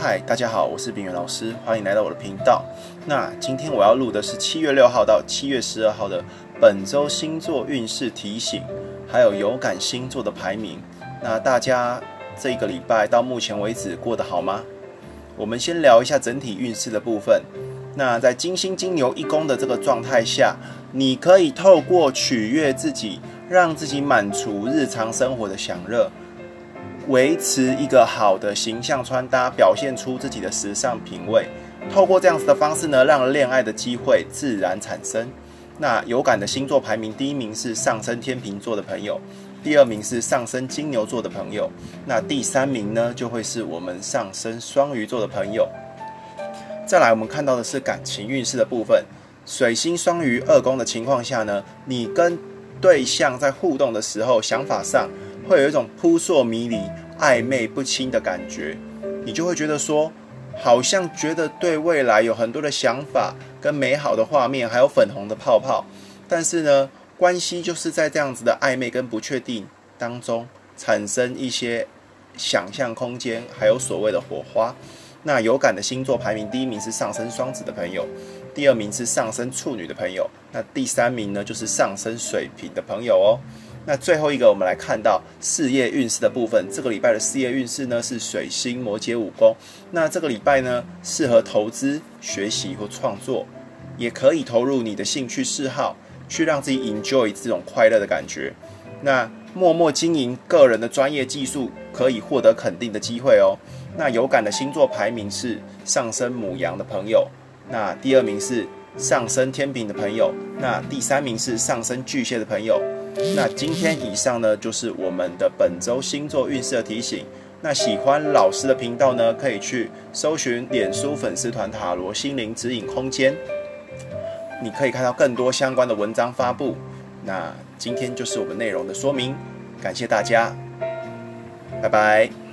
嗨，大家好，我是炳远老师，欢迎来到我的频道。那今天我要录的是七月六号到七月十二号的本周星座运势提醒，还有有感星座的排名。那大家这个礼拜到目前为止过得好吗？我们先聊一下整体运势的部分。那在金星金牛一宫的这个状态下，你可以透过取悦自己，让自己满足日常生活的享乐。维持一个好的形象穿搭，表现出自己的时尚品味。透过这样子的方式呢，让恋爱的机会自然产生。那有感的星座排名，第一名是上升天秤座的朋友，第二名是上升金牛座的朋友，那第三名呢，就会是我们上升双鱼座的朋友。再来，我们看到的是感情运势的部分。水星双鱼二宫的情况下呢，你跟对象在互动的时候，想法上。会有一种扑朔迷离、暧昧不清的感觉，你就会觉得说，好像觉得对未来有很多的想法、跟美好的画面，还有粉红的泡泡。但是呢，关系就是在这样子的暧昧跟不确定当中，产生一些想象空间，还有所谓的火花。那有感的星座排名，第一名是上升双子的朋友，第二名是上升处女的朋友，那第三名呢，就是上升水瓶的朋友哦。那最后一个，我们来看到事业运势的部分。这个礼拜的事业运势呢是水星摩羯五宫。那这个礼拜呢，适合投资、学习或创作，也可以投入你的兴趣嗜好，去让自己 enjoy 这种快乐的感觉。那默默经营个人的专业技术，可以获得肯定的机会哦。那有感的星座排名是上升母羊的朋友，那第二名是上升天平的朋友，那第三名是上升巨蟹的朋友。那今天以上呢，就是我们的本周星座运势的提醒。那喜欢老师的频道呢，可以去搜寻脸书粉丝团塔罗心灵指引空间，你可以看到更多相关的文章发布。那今天就是我们内容的说明，感谢大家，拜拜。